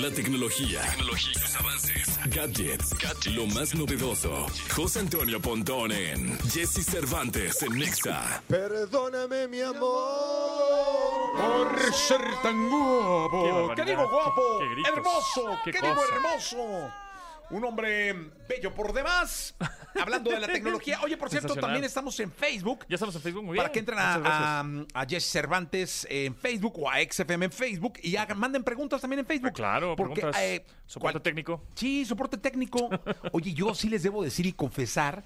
La tecnología, tecnología sus avances, gadgets, lo más novedoso. José Antonio Pontón en Jesse Cervantes en Nexa. Perdóname, mi amor. Por ser tan guapo. Qué ¿Qué, barbaridad, digo guapo? hermoso. qué ¿Qué, digo hermoso? Un hombre bello por demás. Hablando de la tecnología. Oye, por cierto, también estamos en Facebook. Ya estamos en Facebook, muy bien. Para que entren a, a, a Jesse Cervantes en Facebook o a XFM en Facebook y hagan, manden preguntas también en Facebook. Ah, Claro, Porque, eh, soporte cual- técnico. Sí, soporte técnico. Oye, yo sí les debo decir y confesar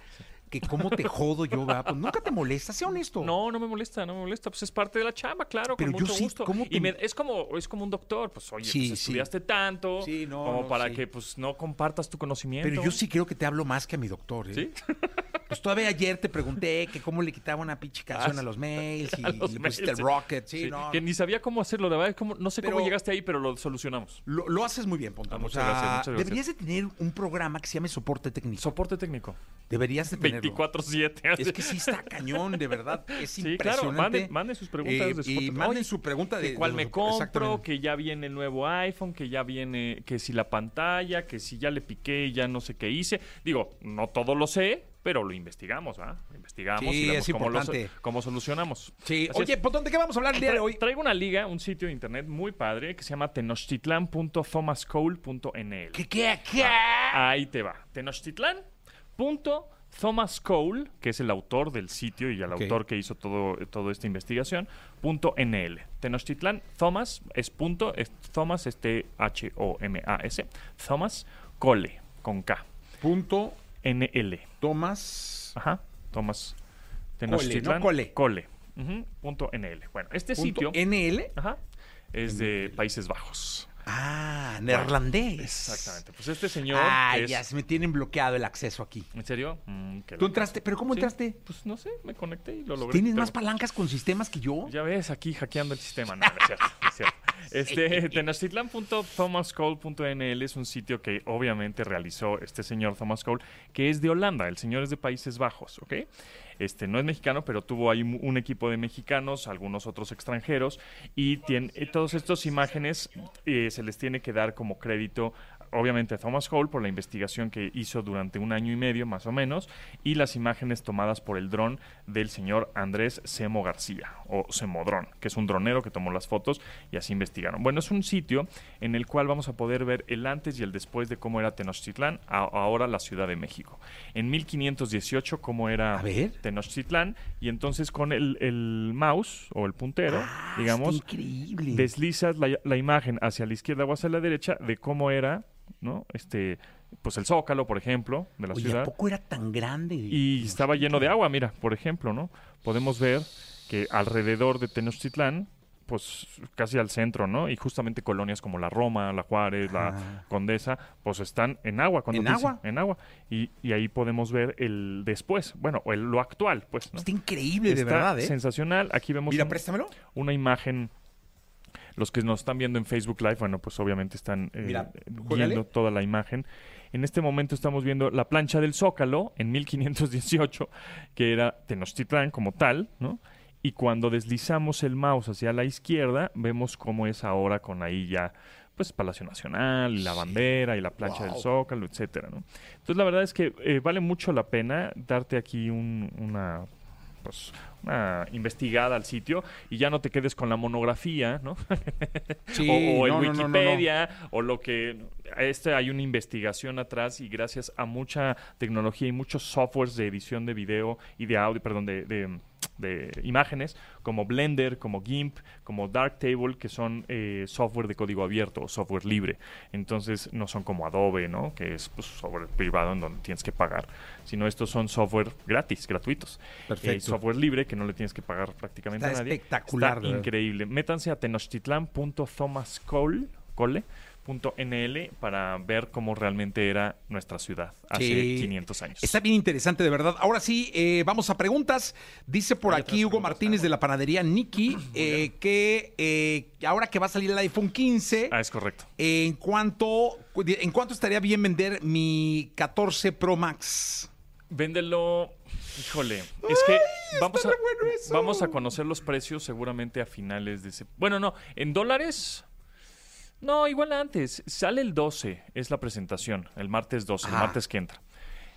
que cómo te jodo yo, ¿verdad? Pues nunca te molesta, sea honesto. No, no me molesta, no me molesta. Pues es parte de la chamba, claro, Pero con yo mucho sí, gusto. ¿cómo te- Y me- es como es como un doctor, pues oye, Sí, pues, sí. estudiaste tanto no, como no, para que pues no compartas tu conocimiento. Pero yo sí creo que te hablo más que a mi doctor, ¿eh? ¿Sí? Pues todavía ayer te pregunté que cómo le quitaba una pinche canción Ah, a los mails y A los le mails, pusiste el sí. rocket. Sí, Sí, no. Que ni sabía cómo hacerlo, de verdad, como, no sé Pero- cómo llegaste ahí, pero lo solucionamos. Lo, lo haces muy bien, Pontón. Ah, O muchas sea, gracias, muchas gracias. Deberías de tener un programa que se llame soporte técnico. Soporte técnico. Deberías de tenerlo. 24-7. Es que sí está cañón, de verdad. Es Sí, claro, impresionante. manden, manden sus preguntas Eh, de y soporte. manden Oye, su pregunta de... que cuál de- me compro, que ya viene el nuevo iPhone, que ya viene, que si la pantalla, que si ya le piqué y ya no sé qué hice. Digo, no todo lo sé, pero lo investigamos, ¿va? Lo investigamos Sí, y vemos es cómo, lo cómo solucionamos. Sí, Así oye, es. Pontón, ¿de qué vamos a hablar el día de hoy? Traigo una liga, un sitio de internet muy padre que se llama tenochtitlan.thomascole.nl. ¿Qué, qué, qué? Ahí te va. Tenochtitlan.thomas Cole, que es el autor del sitio y el autor que hizo todo, toda esta investigación, punto NL. Tenochtitlan, Thomas, es punto, es Thomas, este H-O-M-A-S, Thomas Cole, con K, Punto N-L. Tomás... Ajá, Thomas ¿no? Cole. Cole. Ujú, punto NL. Bueno, este Punto sitio NL. ajá, es de Países Bajos. Ah, neerlandés. Exactamente. Pues este señor Ah, es... ya se me tienen bloqueado el acceso aquí. ¿En serio? Mm, ¿Tú entraste? ¿Pero cómo Sí, entraste? Pues no sé, me conecté y lo logré. ¿Tienes pero- más palancas con sistemas que yo? Ya ves, aquí hackeando el sistema. No, no es cierto. no es cierto. Este, Tenochtitlan.thomascole.nl es un sitio que obviamente realizó este señor Thomas Cole, que es de Holanda. El señor es de Países Bajos, ¿ok? Este, no es mexicano, pero tuvo ahí un equipo de mexicanos, algunos otros extranjeros, y tiene, todas estas imágenes eh, se les tiene que dar como crédito obviamente Thomas Cole por la investigación que hizo durante un año y medio más o menos y las imágenes tomadas por el dron del señor Andrés Semo García o Semodrón, que es un dronero que tomó las fotos y así investigaron. Bueno, es un sitio en el cual vamos a poder ver el antes y el después de cómo era Tenochtitlán, a- ahora la Ciudad de México. En 1518 cómo era A ver. Tenochtitlán y entonces con el, el mouse o el puntero, Ah, digamos, deslizas la, la imagen hacia la izquierda o hacia la derecha de cómo era, ¿no? Este, pues el zócalo, por ejemplo, de la Oye, ciudad. ¿a poco era tan grande? Y estaba lleno de agua, mira, por ejemplo, ¿no? Podemos ver que alrededor de Tenochtitlán, pues casi al centro, ¿no? Y justamente colonias como la Roma, la Juárez, Ah. la Condesa, pues están en agua. cuando ¿En te agua? En agua. Y, y ahí podemos ver el después, bueno, o el- lo actual, pues, ¿no? Está increíble, de verdad, ¿eh? sensacional. Aquí vemos Mira, un- préstamelo. una imagen. Los que nos están viendo en Facebook Live, bueno, pues obviamente están eh, Mira, viendo toda la imagen. En este momento estamos viendo la plancha del Zócalo en 1518, que era Tenochtitlán como tal, ¿no? Y cuando deslizamos el mouse hacia la izquierda, vemos cómo es ahora con ahí ya, pues Palacio Nacional, y la bandera, y la plancha del. Zócalo, etcétera, ¿no? Entonces la verdad es que eh, vale mucho la pena darte aquí un- una pues una investigada al sitio y ya no te quedes con la monografía, ¿no? Sí, o, o el no, no, no, no, no. Wikipedia o lo que este hay una investigación atrás y gracias a mucha tecnología y muchos softwares de edición de video y de audio, perdón, de, de- de imágenes como Blender, como GIMP, como Darktable, que son eh, software de código abierto o software libre. Entonces no son como Adobe, ¿no? Que es pues, software privado en donde tienes que pagar, sino estos son software gratis, gratuitos. Perfecto. Eh, software libre que no le tienes que pagar prácticamente Está a nadie. espectacular, Está increíble. Métanse a tenochtitlan.thomascole.nl para ver cómo realmente era nuestra ciudad hace Sí. 500 años. Está bien interesante, de verdad. Ahora sí, eh, vamos a preguntas. Dice por Hay aquí Hugo Martínez de la panadería Nikki eh, que eh, ahora que va a salir el iPhone 15, Ah, es correcto. ¿en cuánto, ¿en cuánto estaría bien vender mi 14 Pro Max? Véndelo. Híjole, es que vamos a, bueno vamos a conocer los precios seguramente a finales de ese. Bueno, no, en dólares No, igual antes. Sale el 12, es la presentación, el martes 12, el martes que entra.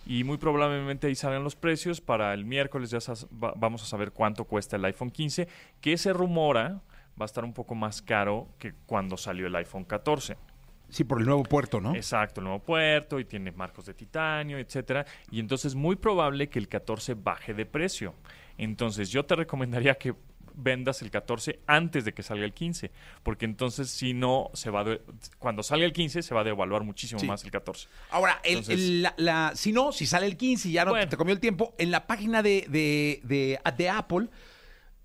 Y muy probablemente ahí salgan los precios. Para el miércoles ya va- vamos a saber cuánto cuesta el iPhone 15, que se rumora va a estar un poco más caro que cuando salió el iPhone 14. Sí, por el nuevo puerto, ¿no? Exacto, el nuevo puerto y tiene marcos de titanio, etcétera. Y entonces muy probable que el 14 baje de precio. Entonces yo te recomendaría que vendas el 14 antes de que salga el 15, porque entonces si no se va de- cuando salga el 15 se va a devaluar muchísimo Sí. más el 14. Ahora, el- Entonces- el- la, la- si no, si sale el 15 y ya no Bueno. te comió el tiempo, en la página de, de, de- de Apple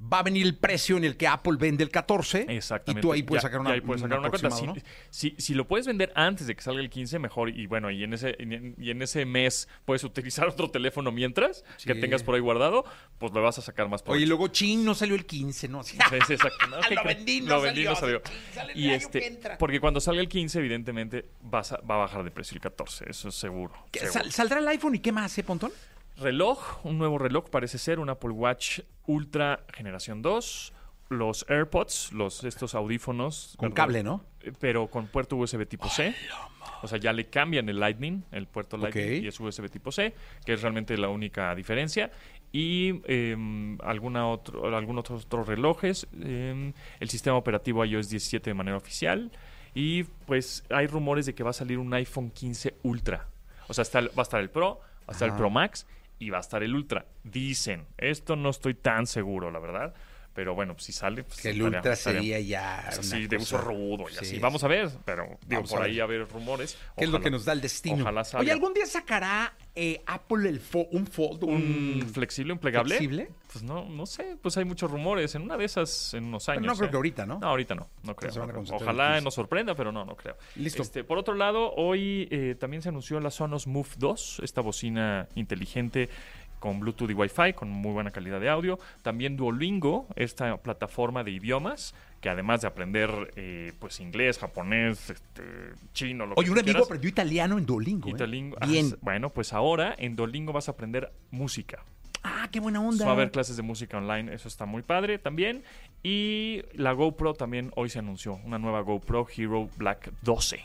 va a venir el precio en el que Apple vende el 14. Exactamente. Y tú ahí puedes Ya- sacar una, ahí puedes sacar un una cuenta. Si, ¿no? si, si lo puedes vender antes de que salga el 15, mejor. Y bueno, y en ese, y en, y ese mes puedes utilizar otro teléfono mientras que tengas por ahí guardado, pues le vas a sacar más Oye, provecho. luego, chin, no salió el 15, ¿no? Sí. Exacto. No, ¿qué Lo vendí, no Lo vendí, no salió. sale Y este, porque cuando salga el 15, evidentemente vas a- va a bajar de precio el 14, eso es seguro. ¿Qué, seguro. sal- ¿Saldrá el iPhone y qué más, eh, Pontón? Reloj, un nuevo reloj parece ser, un Apple Watch Ultra generación 2, los AirPods, los estos audífonos Con cable, ¿no? Eh, pero con puerto USB tipo C. O sea, ya le cambian el Lightning, el puerto Lightning, y es USB tipo C, que es realmente la única diferencia. Y em, alguna otro, algunos otros relojes, em, el sistema operativo iOS 17 de manera oficial. Y pues hay rumores de que va a salir un iPhone 15 Ultra. O sea, está el- va a estar el Pro, va a estar el. Pro Max y va a estar el Ultra. Dicen. Esto no estoy tan seguro, la verdad. Pero bueno, pues, si sale. Pues, Que el estaría- Ultra sería ya. pues, así de uso rudo y Sí, así. sí. Vamos a ver, pero digo, a por ahí a ver rumores. ¿Qué es lo que nos da el destino? Ojalá salga. Oye, ¿algún día sacará eh, Apple el fo- un Fold? ¿Un Un... flexible, un plegable? flexible? Pues no, no sé, pues hay muchos rumores. En una de esas, en unos Pero años. no creo ¿eh? que ahorita, ¿no? No, ahorita no, no creo. no creo. Ojalá nos sorprenda, pero no, no creo. Listo. Este, por otro lado, hoy eh, también se anunció la Sonos Move 2, esta bocina inteligente con Bluetooth y Wi-Fi, con muy buena calidad de audio. También Duolingo, esta plataforma de idiomas, que además de aprender eh, pues inglés, japonés, este, chino, lo Oye, que un amigo quieras, aprendió italiano en Duolingo. ¿eh? Italingo- ah, Bien. bueno, pues ahora en Duolingo vas a aprender música. Ah, qué buena onda. Va a haber clases de música online, eso está muy padre también. Y la GoPro también hoy se anunció, una nueva GoPro Hero Black 12.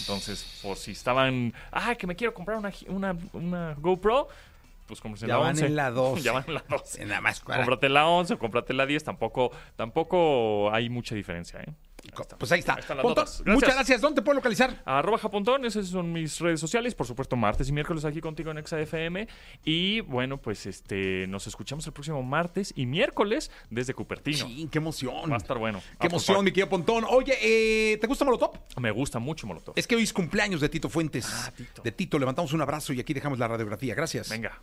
Entonces, por si estaban, ah, que me quiero comprar una, una, una GoPro, pues cómprate Ya la van 11. en la 12. ya van en la 12. Nada más. para- Cómprate la 11 o cómprate la 10, tampoco, tampoco hay mucha diferencia, ¿eh? Pues ahí está. Ahí están las. Gracias. muchas gracias. ¿Dónde te puedo localizar? Arroba Japontón, esas son mis redes sociales, por supuesto martes y miércoles aquí contigo en XFM y bueno, pues este nos escuchamos el próximo martes y miércoles desde Cupertino. Sí, qué emoción. Va a estar bueno. Qué emoción, mi querido Pontón. Oye, eh, ¿te gusta Molotov? Me gusta mucho Molotov. Es que hoy es cumpleaños de Tito Fuentes. Ah, Tito. De Tito, levantamos un abrazo y aquí dejamos la radiografía. Gracias. Venga.